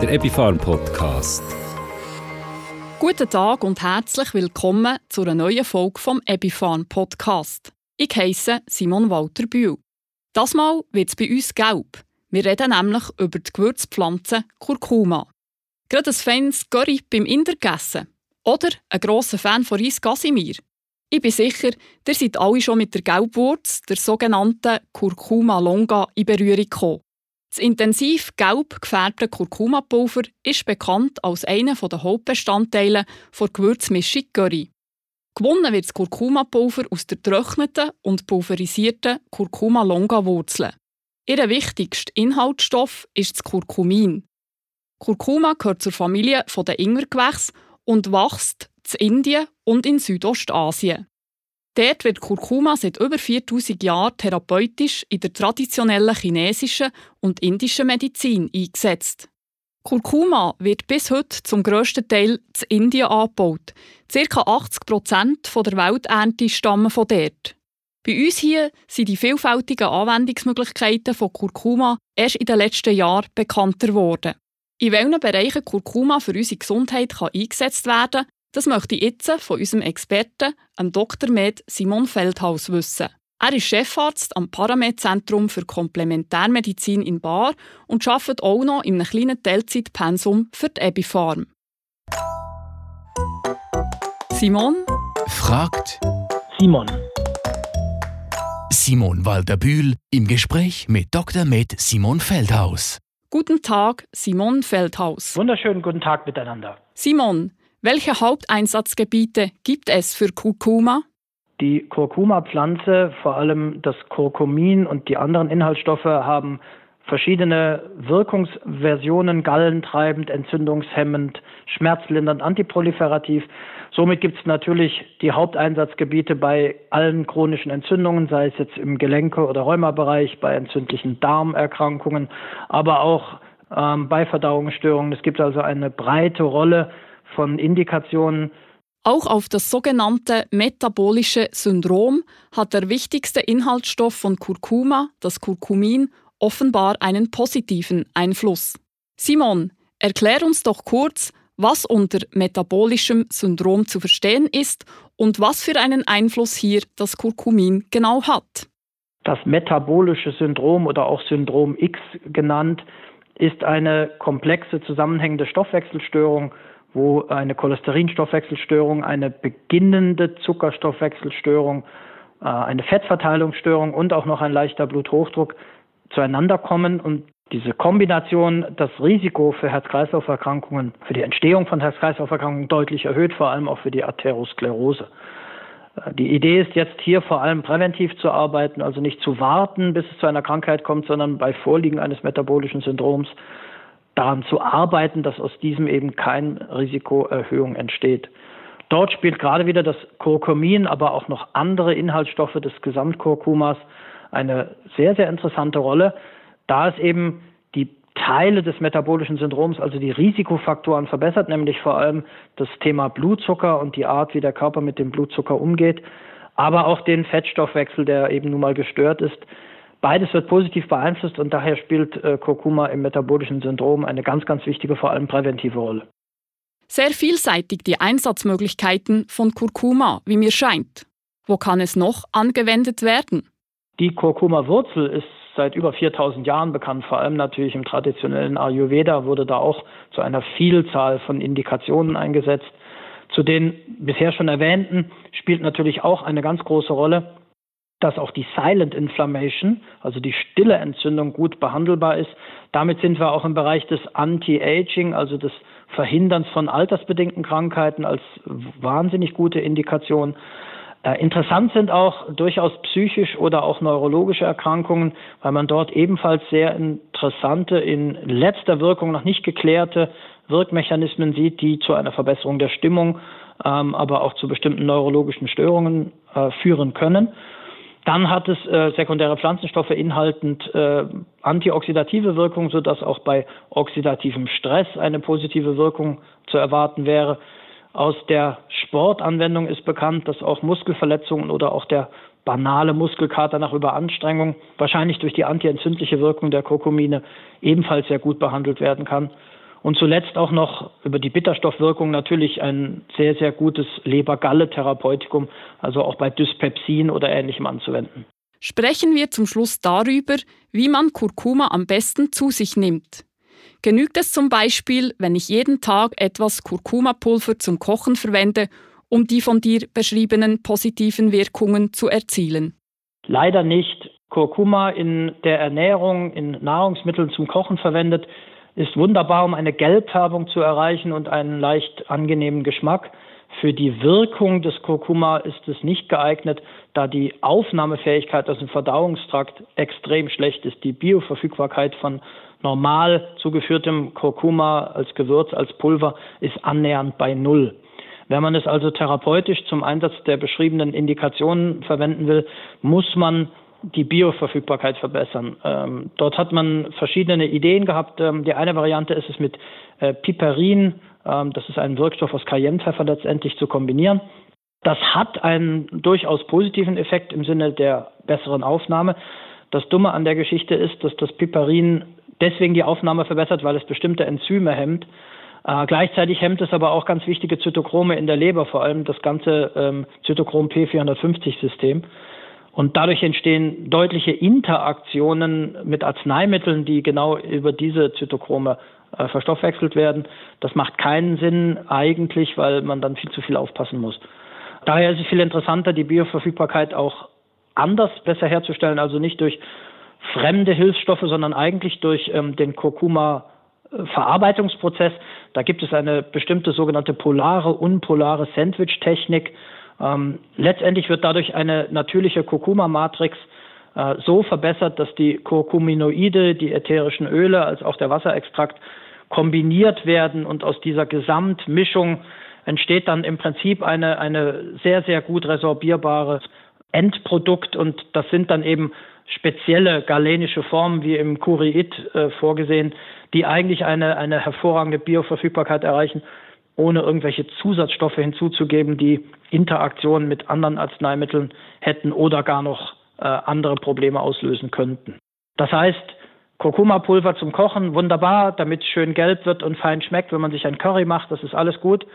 der Epifarm Podcast. Guten Tag und herzlich willkommen zu einer neuen Folge vom Epifarm Podcast. Ich heiße Simon Walter Bühl. Das Mal wird es bei uns gelb. Wir reden nämlich über die Gewürzpflanze Kurkuma. Gerade ein feines Curry beim Inder gegessen. Oder ein grosser Fan von Reis Casimir. Ich bin sicher, ihr seid alle schon mit der Gelbwurz, der sogenannten Curcuma longa, in Berührung gekommen. Das intensiv gelb gefärbte Kurkumapulver ist bekannt als einer der Hauptbestandteile der Gewürzmischung Curry. Gewonnen wird das Kurkumapulver aus der getrockneten und pulverisierten Curcuma-Longa-Wurzeln. Ihr wichtigster Inhaltsstoff ist das Kurkumin. Kurkuma gehört zur Familie der Ingwergewächse und wächst in Indien und in Südostasien. Dort wird Kurkuma seit über 4000 Jahren therapeutisch in der traditionellen chinesischen und indischen Medizin eingesetzt. Kurkuma wird bis heute zum grössten Teil in Indien angebaut. Circa 80 Prozent der Welternte stammen von dort. Bei uns hier sind die vielfältigen Anwendungsmöglichkeiten von Kurkuma erst in den letzten Jahren bekannter geworden. In welchen Bereichen Kurkuma für unsere Gesundheit kann eingesetzt werden das möchte ich jetzt von unserem Experten, dem Dr. Med Simon Feldhaus, wissen. Er ist Chefarzt am Paramed-Zentrum für Komplementärmedizin in Bar und arbeitet auch noch in einem kleinen Teilzeitpensum für die Ebifarm. Simon fragt Simon. Simon Walter-Bühl im Gespräch mit Dr. Med Simon Feldhaus. Guten Tag, Simon Feldhaus. Wunderschönen guten Tag miteinander. Simon, welche Haupteinsatzgebiete gibt es für Kurkuma? Die Kurkuma-Pflanze, vor allem das Kurkumin und die anderen Inhaltsstoffe, haben verschiedene Wirkungsversionen, gallentreibend, entzündungshemmend, schmerzlindernd, antiproliferativ. Somit gibt es natürlich die Haupteinsatzgebiete bei allen chronischen Entzündungen, sei es jetzt im Gelenke- oder Rheumabereich, bei entzündlichen Darmerkrankungen, aber auch ähm, bei Verdauungsstörungen. Es gibt also eine breite Rolle von Indikationen. Auch auf das sogenannte metabolische Syndrom hat der wichtigste Inhaltsstoff von Kurkuma, das Kurkumin, offenbar einen positiven Einfluss. Simon, erklär uns doch kurz, was unter metabolischem Syndrom zu verstehen ist und was für einen Einfluss hier das Kurkumin genau hat. Das metabolische Syndrom oder auch Syndrom X genannt ist eine komplexe zusammenhängende Stoffwechselstörung wo eine Cholesterinstoffwechselstörung, eine beginnende Zuckerstoffwechselstörung, äh, eine Fettverteilungsstörung und auch noch ein leichter Bluthochdruck zueinander kommen und diese Kombination das Risiko für Herz-Kreislauf-Erkrankungen, für die Entstehung von Herz-Kreislauf-Erkrankungen deutlich erhöht, vor allem auch für die Arteriosklerose. Äh, die Idee ist jetzt hier vor allem präventiv zu arbeiten, also nicht zu warten, bis es zu einer Krankheit kommt, sondern bei Vorliegen eines metabolischen Syndroms daran zu arbeiten, dass aus diesem eben keine Risikoerhöhung entsteht. Dort spielt gerade wieder das Kurkumin, aber auch noch andere Inhaltsstoffe des Gesamtkurkumas eine sehr, sehr interessante Rolle, da es eben die Teile des metabolischen Syndroms, also die Risikofaktoren verbessert, nämlich vor allem das Thema Blutzucker und die Art, wie der Körper mit dem Blutzucker umgeht, aber auch den Fettstoffwechsel, der eben nun mal gestört ist, Beides wird positiv beeinflusst und daher spielt äh, Kurkuma im metabolischen Syndrom eine ganz, ganz wichtige, vor allem präventive Rolle. Sehr vielseitig die Einsatzmöglichkeiten von Kurkuma, wie mir scheint. Wo kann es noch angewendet werden? Die Kurkuma-Wurzel ist seit über 4000 Jahren bekannt, vor allem natürlich im traditionellen Ayurveda wurde da auch zu einer Vielzahl von Indikationen eingesetzt. Zu den bisher schon erwähnten spielt natürlich auch eine ganz große Rolle dass auch die Silent Inflammation, also die stille Entzündung, gut behandelbar ist. Damit sind wir auch im Bereich des Anti-Aging, also des Verhinderns von altersbedingten Krankheiten als wahnsinnig gute Indikation. Äh, interessant sind auch durchaus psychisch oder auch neurologische Erkrankungen, weil man dort ebenfalls sehr interessante, in letzter Wirkung noch nicht geklärte Wirkmechanismen sieht, die zu einer Verbesserung der Stimmung, ähm, aber auch zu bestimmten neurologischen Störungen äh, führen können. Dann hat es äh, sekundäre Pflanzenstoffe inhaltend äh, antioxidative Wirkung, sodass auch bei oxidativem Stress eine positive Wirkung zu erwarten wäre. Aus der Sportanwendung ist bekannt, dass auch Muskelverletzungen oder auch der banale Muskelkater nach Überanstrengung wahrscheinlich durch die antientzündliche Wirkung der Kurkumine ebenfalls sehr gut behandelt werden kann. Und zuletzt auch noch über die Bitterstoffwirkung natürlich ein sehr, sehr gutes Leber-Galle-Therapeutikum, also auch bei Dyspepsin oder ähnlichem anzuwenden. Sprechen wir zum Schluss darüber, wie man Kurkuma am besten zu sich nimmt. Genügt es zum Beispiel, wenn ich jeden Tag etwas Kurkumapulver zum Kochen verwende, um die von dir beschriebenen positiven Wirkungen zu erzielen? Leider nicht. Kurkuma in der Ernährung, in Nahrungsmitteln zum Kochen verwendet, ist wunderbar, um eine Gelbfärbung zu erreichen und einen leicht angenehmen Geschmack. Für die Wirkung des Kurkuma ist es nicht geeignet, da die Aufnahmefähigkeit aus dem Verdauungstrakt extrem schlecht ist. Die Bioverfügbarkeit von normal zugeführtem Kurkuma als Gewürz, als Pulver ist annähernd bei Null. Wenn man es also therapeutisch zum Einsatz der beschriebenen Indikationen verwenden will, muss man die Bioverfügbarkeit verbessern. Ähm, dort hat man verschiedene Ideen gehabt. Ähm, die eine Variante ist es mit äh, Piperin, ähm, das ist ein Wirkstoff aus Cayennepfeffer letztendlich zu kombinieren. Das hat einen durchaus positiven Effekt im Sinne der besseren Aufnahme. Das Dumme an der Geschichte ist, dass das Piperin deswegen die Aufnahme verbessert, weil es bestimmte Enzyme hemmt. Äh, gleichzeitig hemmt es aber auch ganz wichtige Zytochrome in der Leber, vor allem das ganze ähm, Zytochrom P450-System. Und dadurch entstehen deutliche Interaktionen mit Arzneimitteln, die genau über diese Zytochrome äh, verstoffwechselt werden. Das macht keinen Sinn eigentlich, weil man dann viel zu viel aufpassen muss. Daher ist es viel interessanter, die Bioverfügbarkeit auch anders besser herzustellen, also nicht durch fremde Hilfsstoffe, sondern eigentlich durch ähm, den Kurkuma Verarbeitungsprozess. Da gibt es eine bestimmte sogenannte polare, unpolare Sandwich-Technik. Ähm, letztendlich wird dadurch eine natürliche Kurkuma-Matrix äh, so verbessert, dass die Kurkuminoide, die ätherischen Öle, als auch der Wasserextrakt kombiniert werden und aus dieser Gesamtmischung entsteht dann im Prinzip eine, eine sehr, sehr gut resorbierbare Endprodukt und das sind dann eben spezielle galenische Formen wie im Kuriit äh, vorgesehen, die eigentlich eine, eine hervorragende Bioverfügbarkeit erreichen, ohne irgendwelche Zusatzstoffe hinzuzugeben, die Interaktionen mit anderen Arzneimitteln hätten oder gar noch äh, andere Probleme auslösen könnten. Das heißt, Kurkuma-Pulver zum Kochen, wunderbar, damit es schön gelb wird und fein schmeckt, wenn man sich ein Curry macht, das ist alles gut.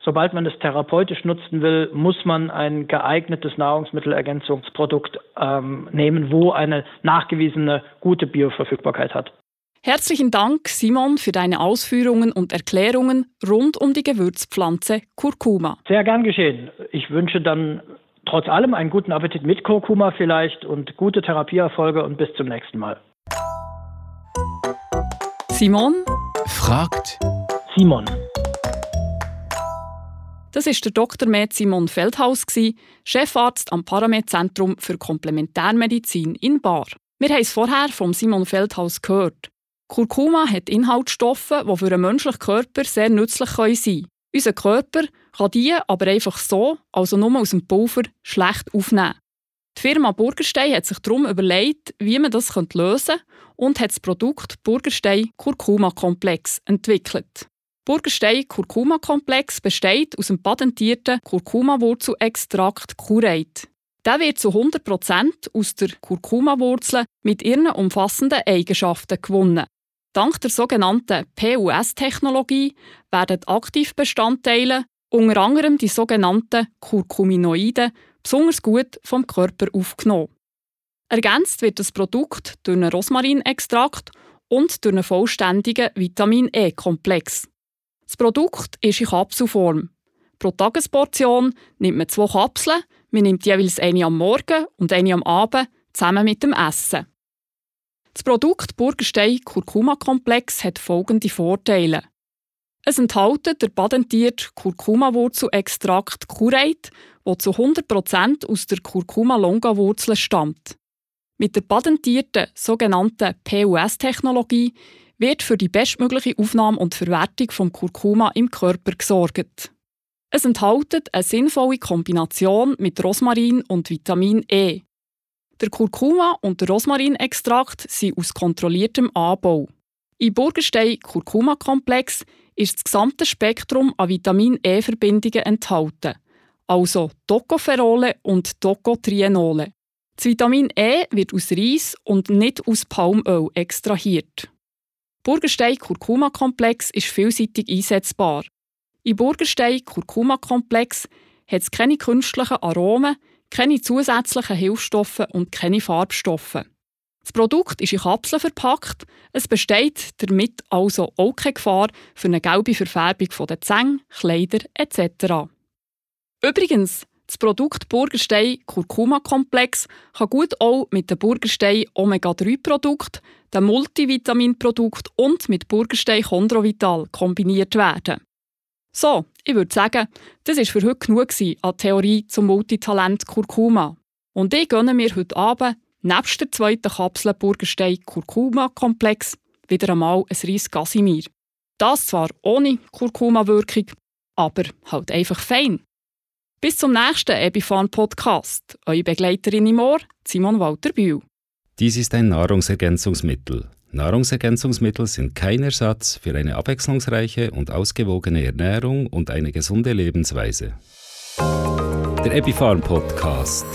Sobald man es therapeutisch nutzen will, muss man ein geeignetes Nahrungsmittelergänzungsprodukt ähm, nehmen, wo eine nachgewiesene gute Bioverfügbarkeit hat. Herzlichen Dank, Simon, für deine Ausführungen und Erklärungen rund um die Gewürzpflanze Kurkuma. Sehr gern geschehen. Ich wünsche dann trotz allem einen guten Appetit mit Kurkuma vielleicht und gute Therapieerfolge und bis zum nächsten Mal. Simon fragt Simon. Das ist der Dr. Med Simon Feldhaus, Chefarzt am Paramed-Zentrum für Komplementärmedizin in Bar. Wir haben es vorher vom Simon Feldhaus gehört. Kurkuma hat Inhaltsstoffe, die für den menschlichen Körper sehr nützlich sein können. Unser Körper kann die aber einfach so, also nur aus dem Pulver, schlecht aufnehmen. Die Firma Burgerstein hat sich darum überlegt, wie man das lösen könnte und hat das Produkt Burgerstein Kurkuma Komplex entwickelt. Burgerstein Kurkuma Komplex besteht aus dem patentierten Kurkuma-Wurzelextrakt Curate. Der wird zu 100% aus der Kurkuma-Wurzel mit ihren umfassenden Eigenschaften gewonnen. Dank der sogenannten PUS-Technologie werden Aktivbestandteile, unter anderem die sogenannten Curcuminoide, besonders gut vom Körper aufgenommen. Ergänzt wird das Produkt durch einen Rosmarinextrakt und durch einen vollständigen Vitamin E-Komplex. Das Produkt ist in Kapselform. Pro Tagesportion nimmt man zwei Kapseln, man nimmt jeweils eine am Morgen und eine am Abend zusammen mit dem Essen. Das Produkt Burgerstein Kurkuma Komplex hat folgende Vorteile. Es enthält der patentierte Kurkuma-Wurzelextrakt Curate, der zu 100% aus der Kurkuma-Longa-Wurzel stammt. Mit der patentierten sogenannten PUS-Technologie wird für die bestmögliche Aufnahme und Verwertung vom Kurkuma im Körper gesorgt. Es enthält eine sinnvolle Kombination mit Rosmarin und Vitamin E. Der Kurkuma und der Rosmarinextrakt sind aus kontrolliertem Anbau. Im Burgerstein Kurkuma-Komplex ist das gesamte Spektrum an Vitamin E-Verbindungen enthalten, also Tocopherole und Tocotrienole. Das Vitamin E wird aus Reis und nicht aus Palmöl extrahiert. Burgerstein-Kurkuma-Komplex ist vielseitig einsetzbar. Im Burgerstein-Kurkuma-Komplex hat es keine künstlichen Aromen, keine zusätzlichen Hilfsstoffe und keine Farbstoffe. Das Produkt ist in Kapseln verpackt. Es besteht damit also auch keine Gefahr für eine gelbe Verfärbung der Zähne, Kleider etc. Übrigens, das Produkt Burgerstein Kurkuma Komplex kann gut auch mit dem Burgerstein Omega 3 Produkt, dem Multivitamin Produkt und mit Burgerstein Chondrovital kombiniert werden. So, ich würde sagen, das ist für heute genug an Theorie zum Multitalent Kurkuma. Und ich gönne mir heute Abend, nebst der zweiten Kapsel Burgerstein Kurkuma Komplex, wieder einmal ein Reis Gasimir. Das zwar ohne Kurkuma-Wirkung, aber halt einfach fein. Bis zum nächsten Ebifan Podcast. Eure Begleiterin im Ohr, Simon Walter Bühl. Dies ist ein Nahrungsergänzungsmittel. Nahrungsergänzungsmittel sind kein Ersatz für eine abwechslungsreiche und ausgewogene Ernährung und eine gesunde Lebensweise. Der Epifarm Podcast.